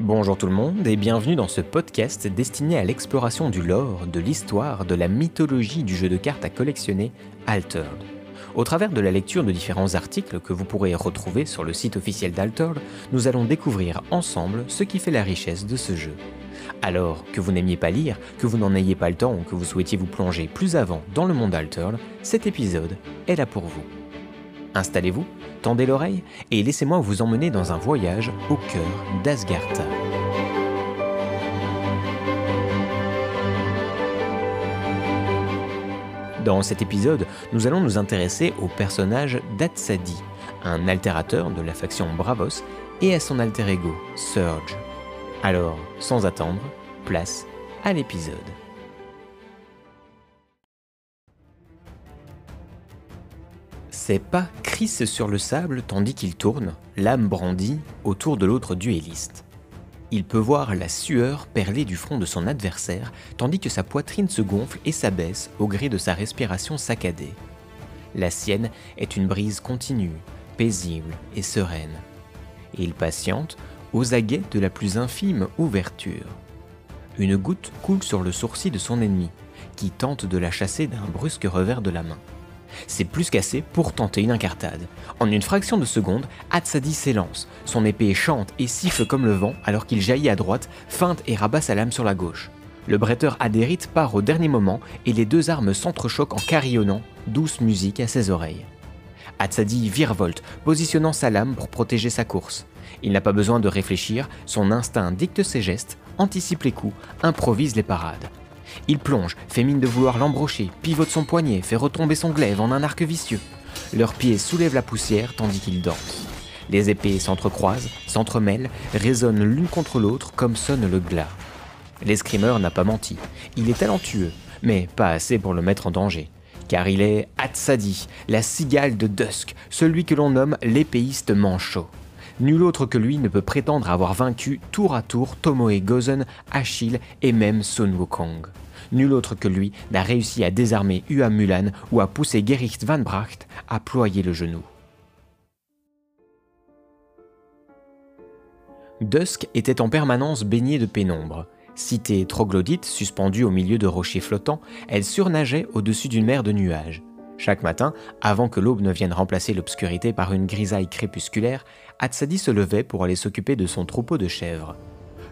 Bonjour tout le monde et bienvenue dans ce podcast destiné à l'exploration du lore, de l'histoire, de la mythologie du jeu de cartes à collectionner Altered. Au travers de la lecture de différents articles que vous pourrez retrouver sur le site officiel d'Altered, nous allons découvrir ensemble ce qui fait la richesse de ce jeu. Alors, que vous n'aimiez pas lire, que vous n'en ayez pas le temps ou que vous souhaitiez vous plonger plus avant dans le monde Altered, cet épisode est là pour vous. Installez-vous, tendez l'oreille et laissez-moi vous emmener dans un voyage au cœur d'Asgard. Dans cet épisode, nous allons nous intéresser au personnage d'Atsadi, un altérateur de la faction Bravos, et à son alter ego, Surge. Alors, sans attendre, place à l'épisode. Ses pas crissent sur le sable tandis qu'il tourne, l'âme brandie, autour de l'autre duelliste. Il peut voir la sueur perler du front de son adversaire tandis que sa poitrine se gonfle et s'abaisse au gré de sa respiration saccadée. La sienne est une brise continue, paisible et sereine. Il patiente aux aguets de la plus infime ouverture. Une goutte coule sur le sourcil de son ennemi, qui tente de la chasser d'un brusque revers de la main. C'est plus qu'assez pour tenter une incartade. En une fraction de seconde, Hatsadi s'élance. Son épée chante et siffle comme le vent alors qu'il jaillit à droite, feinte et rabat sa lame sur la gauche. Le bretteur Adérite part au dernier moment et les deux armes s'entrechoquent en carillonnant, douce musique à ses oreilles. Hatsadi virevolte, positionnant sa lame pour protéger sa course. Il n'a pas besoin de réfléchir, son instinct dicte ses gestes, anticipe les coups, improvise les parades. Il plonge, fait mine de vouloir l'embrocher, pivote son poignet, fait retomber son glaive en un arc vicieux. Leurs pieds soulèvent la poussière tandis qu'ils dansent. Les épées s'entrecroisent, s'entremêlent, résonnent l'une contre l'autre comme sonne le glas. L'escrimeur n'a pas menti. Il est talentueux, mais pas assez pour le mettre en danger. Car il est Hatsadi, la cigale de Dusk, celui que l'on nomme l'épéiste manchot. Nul autre que lui ne peut prétendre avoir vaincu tour à tour Tomoe Gozen, Achille et même Sun Wukong. Nul autre que lui n'a réussi à désarmer Ua Mulan ou à pousser Gericht van Bracht à ployer le genou. Dusk était en permanence baignée de pénombre. Cité troglodyte, suspendue au milieu de rochers flottants, elle surnageait au-dessus d'une mer de nuages. Chaque matin, avant que l'aube ne vienne remplacer l'obscurité par une grisaille crépusculaire, Hatsadi se levait pour aller s'occuper de son troupeau de chèvres.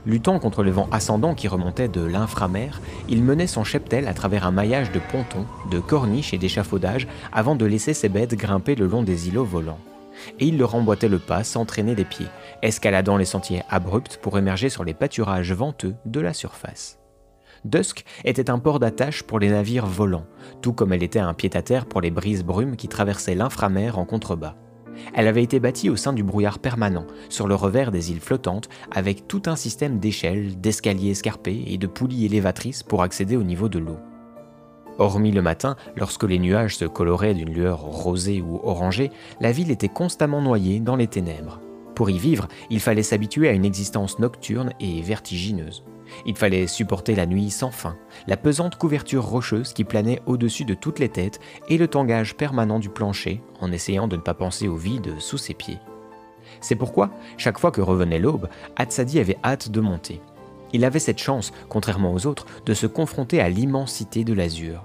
Luttant contre le vent ascendant qui remontait de l'inframer, il menait son cheptel à travers un maillage de pontons, de corniches et d'échafaudages avant de laisser ses bêtes grimper le long des îlots volants. Et il leur emboîtait le pas sans traîner des pieds, escaladant les sentiers abrupts pour émerger sur les pâturages venteux de la surface. Dusk était un port d'attache pour les navires volants, tout comme elle était un pied-à-terre pour les brises brumes qui traversaient l'inframer en contrebas. Elle avait été bâtie au sein du brouillard permanent, sur le revers des îles flottantes, avec tout un système d'échelles, d'escaliers escarpés et de poulies élévatrices pour accéder au niveau de l'eau. Hormis le matin, lorsque les nuages se coloraient d'une lueur rosée ou orangée, la ville était constamment noyée dans les ténèbres. Pour y vivre, il fallait s'habituer à une existence nocturne et vertigineuse. Il fallait supporter la nuit sans fin, la pesante couverture rocheuse qui planait au-dessus de toutes les têtes et le tangage permanent du plancher en essayant de ne pas penser au vide sous ses pieds. C'est pourquoi, chaque fois que revenait l'aube, Hatsadi avait hâte de monter. Il avait cette chance, contrairement aux autres, de se confronter à l'immensité de l'azur.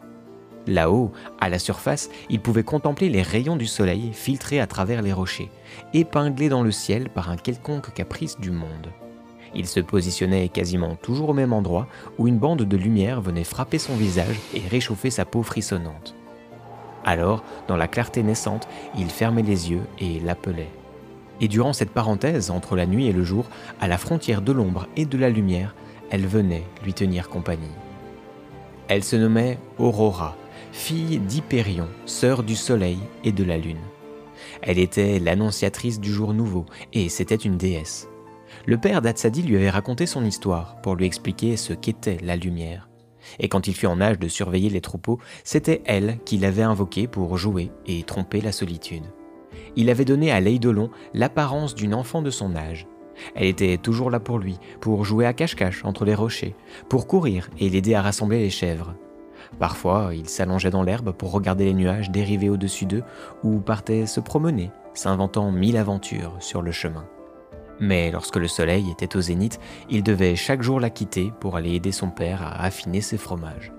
Là-haut, à la surface, il pouvait contempler les rayons du soleil filtrés à travers les rochers, épinglés dans le ciel par un quelconque caprice du monde. Il se positionnait quasiment toujours au même endroit où une bande de lumière venait frapper son visage et réchauffer sa peau frissonnante. Alors, dans la clarté naissante, il fermait les yeux et l'appelait. Et durant cette parenthèse entre la nuit et le jour, à la frontière de l'ombre et de la lumière, elle venait lui tenir compagnie. Elle se nommait Aurora, fille d'Hyperion, sœur du soleil et de la lune. Elle était l'annonciatrice du jour nouveau, et c'était une déesse. Le père d'Atsadi lui avait raconté son histoire pour lui expliquer ce qu'était la lumière. Et quand il fut en âge de surveiller les troupeaux, c'était elle qui l'avait invoqué pour jouer et tromper la solitude. Il avait donné à l'Eidolon l'apparence d'une enfant de son âge. Elle était toujours là pour lui, pour jouer à cache-cache entre les rochers, pour courir et l'aider à rassembler les chèvres. Parfois, il s'allongeait dans l'herbe pour regarder les nuages dériver au-dessus d'eux ou partait se promener, s'inventant mille aventures sur le chemin. Mais lorsque le soleil était au zénith, il devait chaque jour la quitter pour aller aider son père à affiner ses fromages.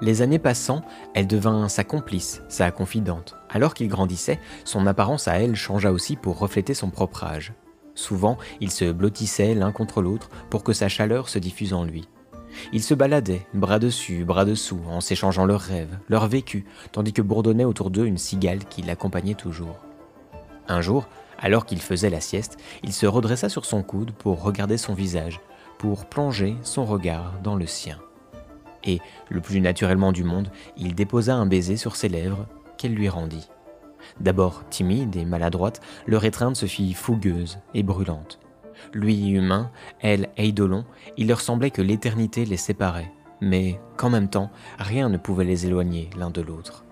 Les années passant, elle devint sa complice, sa confidente. Alors qu'il grandissait, son apparence à elle changea aussi pour refléter son propre âge. Souvent, ils se blottissaient l'un contre l'autre pour que sa chaleur se diffuse en lui. Ils se baladaient, bras dessus, bras dessous, en s'échangeant leurs rêves, leurs vécus, tandis que bourdonnait autour d'eux une cigale qui l'accompagnait toujours. Un jour, alors qu'il faisait la sieste, il se redressa sur son coude pour regarder son visage, pour plonger son regard dans le sien. Et, le plus naturellement du monde, il déposa un baiser sur ses lèvres qu'elle lui rendit. D'abord timide et maladroite, leur étreinte se fit fougueuse et brûlante. Lui humain, elle eidolon, il leur semblait que l'éternité les séparait, mais qu'en même temps, rien ne pouvait les éloigner l'un de l'autre.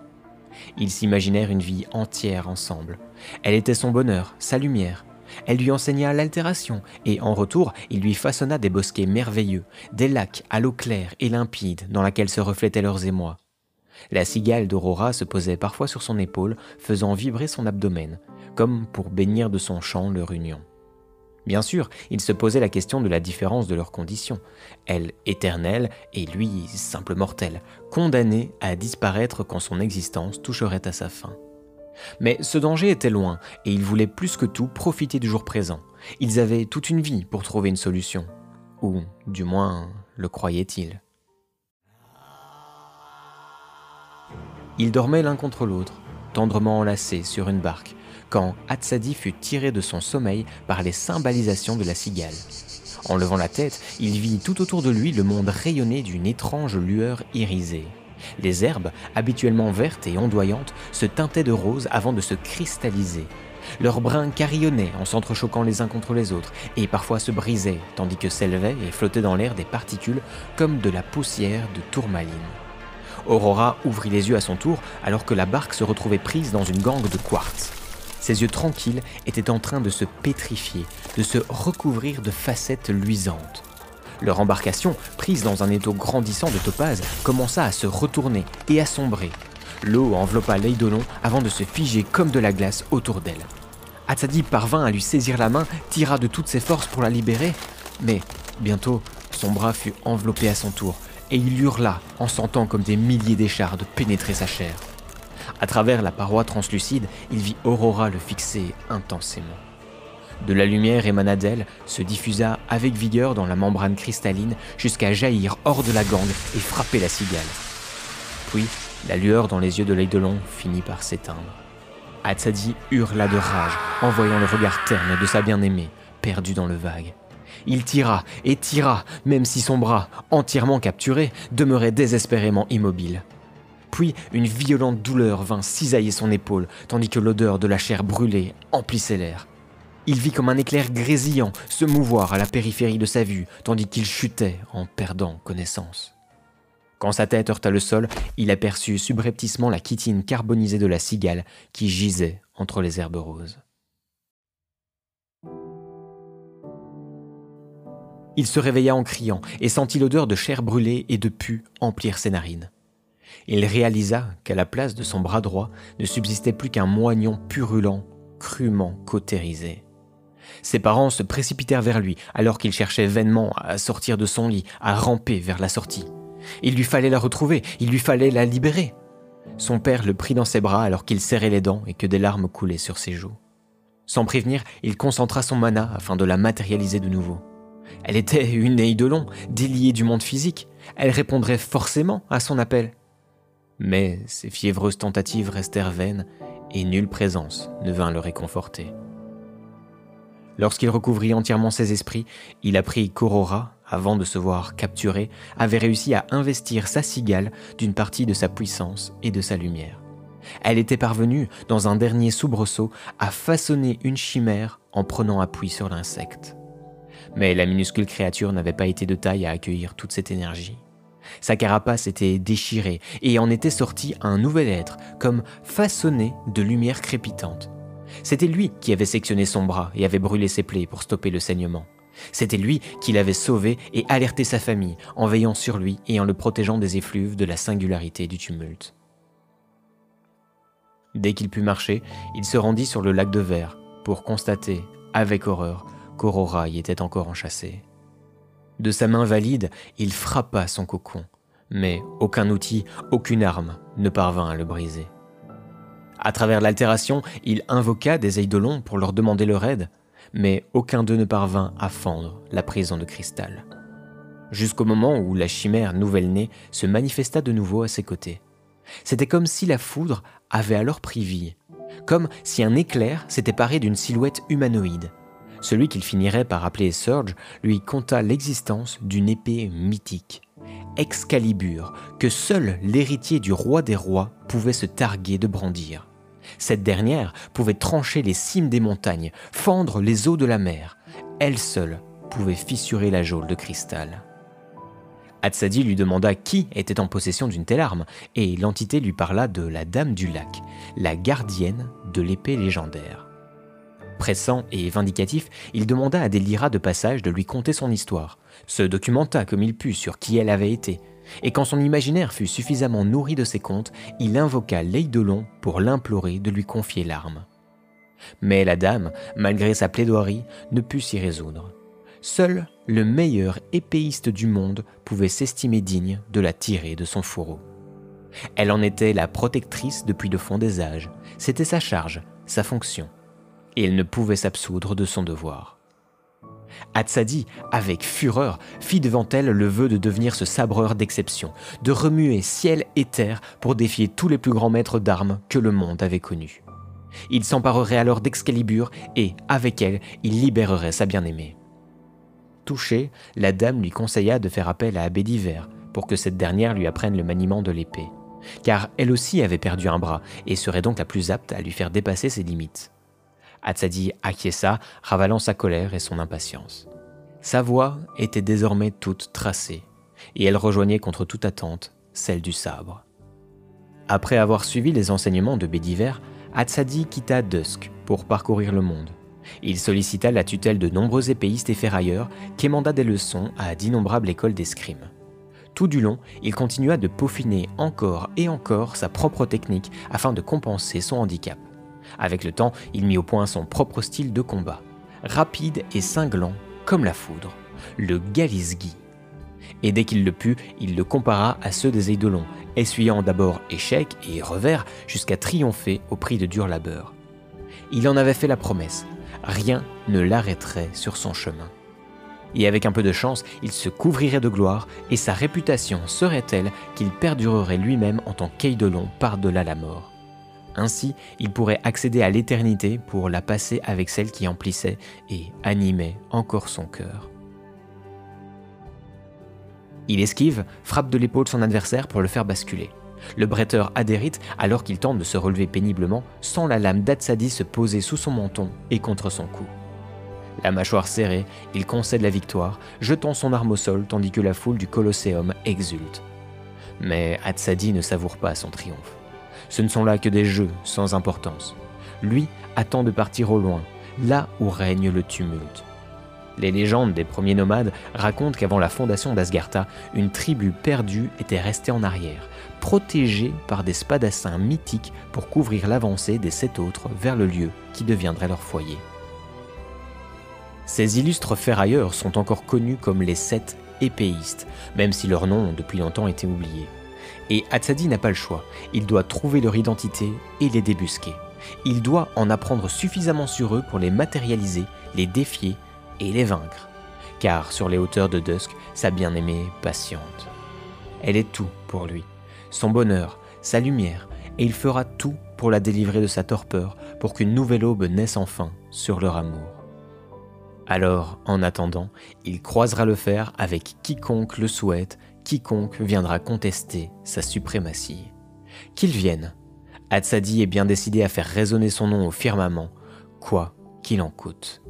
Ils s'imaginèrent une vie entière ensemble. Elle était son bonheur, sa lumière. Elle lui enseigna l'altération, et en retour, il lui façonna des bosquets merveilleux, des lacs à l'eau claire et limpide dans laquelle se reflétaient leurs émois. La cigale d'Aurora se posait parfois sur son épaule, faisant vibrer son abdomen, comme pour bénir de son chant leur union. Bien sûr, il se posait la question de la différence de leurs conditions. Elle éternelle et lui simple mortel, condamné à disparaître quand son existence toucherait à sa fin. Mais ce danger était loin, et il voulait plus que tout profiter du jour présent. Ils avaient toute une vie pour trouver une solution. Ou, du moins, le croyaient-ils. Ils dormaient l'un contre l'autre, tendrement enlacés sur une barque, quand Hatsadi fut tiré de son sommeil par les symbolisations de la cigale. En levant la tête, il vit tout autour de lui le monde rayonner d'une étrange lueur irisée. Les herbes, habituellement vertes et ondoyantes, se teintaient de rose avant de se cristalliser. Leurs brins carillonnaient en s'entrechoquant les uns contre les autres, et parfois se brisaient, tandis que s'élevaient et flottaient dans l'air des particules comme de la poussière de tourmaline. Aurora ouvrit les yeux à son tour alors que la barque se retrouvait prise dans une gangue de quartz. Ses yeux tranquilles étaient en train de se pétrifier, de se recouvrir de facettes luisantes. Leur embarcation, prise dans un étau grandissant de topaze, commença à se retourner et à sombrer. L'eau enveloppa l'Eidolon avant de se figer comme de la glace autour d'elle. Atsadi parvint à lui saisir la main, tira de toutes ses forces pour la libérer, mais bientôt son bras fut enveloppé à son tour, et il hurla en sentant comme des milliers d'échardes pénétrer sa chair. À travers la paroi translucide, il vit Aurora le fixer intensément. De la lumière émana d'elle, se diffusa avec vigueur dans la membrane cristalline jusqu'à jaillir hors de la gangue et frapper la cigale. Puis, la lueur dans les yeux de l'Eidolon finit par s'éteindre. Hatsadi hurla de rage en voyant le regard terne de sa bien-aimée, perdue dans le vague. Il tira et tira, même si son bras, entièrement capturé, demeurait désespérément immobile. Puis une violente douleur vint cisailler son épaule, tandis que l'odeur de la chair brûlée emplissait l'air. Il vit comme un éclair grésillant se mouvoir à la périphérie de sa vue, tandis qu'il chutait en perdant connaissance. Quand sa tête heurta le sol, il aperçut subrepticement la chitine carbonisée de la cigale qui gisait entre les herbes roses. Il se réveilla en criant et sentit l'odeur de chair brûlée et de pu emplir ses narines. Il réalisa qu'à la place de son bras droit ne subsistait plus qu'un moignon purulent, crûment cautérisé. Ses parents se précipitèrent vers lui alors qu'il cherchait vainement à sortir de son lit, à ramper vers la sortie. Il lui fallait la retrouver, il lui fallait la libérer. Son père le prit dans ses bras alors qu'il serrait les dents et que des larmes coulaient sur ses joues. Sans prévenir, il concentra son mana afin de la matérialiser de nouveau. Elle était une Eidolon, déliée du monde physique. Elle répondrait forcément à son appel. Mais ses fiévreuses tentatives restèrent vaines et nulle présence ne vint le réconforter. Lorsqu'il recouvrit entièrement ses esprits, il apprit qu'Aurora, avant de se voir capturée, avait réussi à investir sa cigale d'une partie de sa puissance et de sa lumière. Elle était parvenue, dans un dernier soubresaut, à façonner une chimère en prenant appui sur l'insecte. Mais la minuscule créature n'avait pas été de taille à accueillir toute cette énergie. Sa carapace était déchirée et en était sorti un nouvel être, comme façonné de lumière crépitante. C'était lui qui avait sectionné son bras et avait brûlé ses plaies pour stopper le saignement. C'était lui qui l'avait sauvé et alerté sa famille en veillant sur lui et en le protégeant des effluves de la singularité du tumulte. Dès qu'il put marcher, il se rendit sur le lac de verre pour constater, avec horreur qu'Aurora y était encore enchâssée. De sa main valide, il frappa son cocon, mais aucun outil, aucune arme ne parvint à le briser. À travers l'altération, il invoqua des eidolons pour leur demander leur aide, mais aucun d'eux ne parvint à fendre la prison de cristal. Jusqu'au moment où la chimère nouvelle-née se manifesta de nouveau à ses côtés. C'était comme si la foudre avait alors pris vie, comme si un éclair s'était paré d'une silhouette humanoïde. Celui qu'il finirait par appeler Surge lui conta l'existence d'une épée mythique, Excalibur, que seul l'héritier du roi des rois pouvait se targuer de brandir. Cette dernière pouvait trancher les cimes des montagnes, fendre les eaux de la mer. Elle seule pouvait fissurer la geôle de cristal. Hatsadi lui demanda qui était en possession d'une telle arme, et l'entité lui parla de la Dame du Lac, la gardienne de l'épée légendaire. Pressant et vindicatif, il demanda à Delira de passage de lui conter son histoire, se documenta comme il put sur qui elle avait été, et quand son imaginaire fut suffisamment nourri de ses contes, il invoqua l'Eidolon pour l'implorer de lui confier l'arme. Mais la dame, malgré sa plaidoirie, ne put s'y résoudre. Seul le meilleur épéiste du monde pouvait s'estimer digne de la tirer de son fourreau. Elle en était la protectrice depuis le fond des âges, c'était sa charge, sa fonction, et elle ne pouvait s'absoudre de son devoir. Hatsadi, avec fureur, fit devant elle le vœu de devenir ce sabreur d'exception, de remuer ciel et terre pour défier tous les plus grands maîtres d'armes que le monde avait connus. Il s'emparerait alors d'Excalibur et, avec elle, il libérerait sa bien-aimée. Touchée, la dame lui conseilla de faire appel à Abbé d'Hiver pour que cette dernière lui apprenne le maniement de l'épée, car elle aussi avait perdu un bras et serait donc la plus apte à lui faire dépasser ses limites. Hatsadi acquiesça, ravalant sa colère et son impatience. Sa voix était désormais toute tracée, et elle rejoignait contre toute attente celle du sabre. Après avoir suivi les enseignements de Bédiver, Hatsadi quitta Dusk pour parcourir le monde. Il sollicita la tutelle de nombreux épéistes et ferrailleurs, quémanda des leçons à d'innombrables écoles d'escrime. Tout du long, il continua de peaufiner encore et encore sa propre technique afin de compenser son handicap. Avec le temps, il mit au point son propre style de combat, rapide et cinglant comme la foudre, le Galisgi. Et dès qu'il le put, il le compara à ceux des Eidolons, essuyant d'abord échecs et revers jusqu'à triompher au prix de dur labeur. Il en avait fait la promesse, rien ne l'arrêterait sur son chemin. Et avec un peu de chance, il se couvrirait de gloire et sa réputation serait telle qu'il perdurerait lui-même en tant qu'Eidolon par-delà la mort. Ainsi, il pourrait accéder à l'éternité pour la passer avec celle qui emplissait et animait encore son cœur. Il esquive, frappe de l'épaule son adversaire pour le faire basculer. Le bretteur adhérite alors qu'il tente de se relever péniblement, sans la lame d'Atsadi se poser sous son menton et contre son cou. La mâchoire serrée, il concède la victoire, jetant son arme au sol tandis que la foule du Colosseum exulte. Mais Atsadi ne savoure pas son triomphe. Ce ne sont là que des jeux sans importance. Lui attend de partir au loin, là où règne le tumulte. Les légendes des premiers nomades racontent qu'avant la fondation d'Asgartha, une tribu perdue était restée en arrière, protégée par des spadassins mythiques pour couvrir l'avancée des sept autres vers le lieu qui deviendrait leur foyer. Ces illustres ferrailleurs sont encore connus comme les sept épéistes, même si leurs noms ont depuis longtemps été oubliés. Et Hatsadi n'a pas le choix. Il doit trouver leur identité et les débusquer. Il doit en apprendre suffisamment sur eux pour les matérialiser, les défier et les vaincre. Car sur les hauteurs de Dusk, sa bien-aimée patiente. Elle est tout pour lui. Son bonheur, sa lumière, et il fera tout pour la délivrer de sa torpeur, pour qu'une nouvelle aube naisse enfin sur leur amour. Alors, en attendant, il croisera le fer avec quiconque le souhaite quiconque viendra contester sa suprématie. Qu'il vienne. Hatsadi est bien décidé à faire résonner son nom au firmament, quoi qu'il en coûte.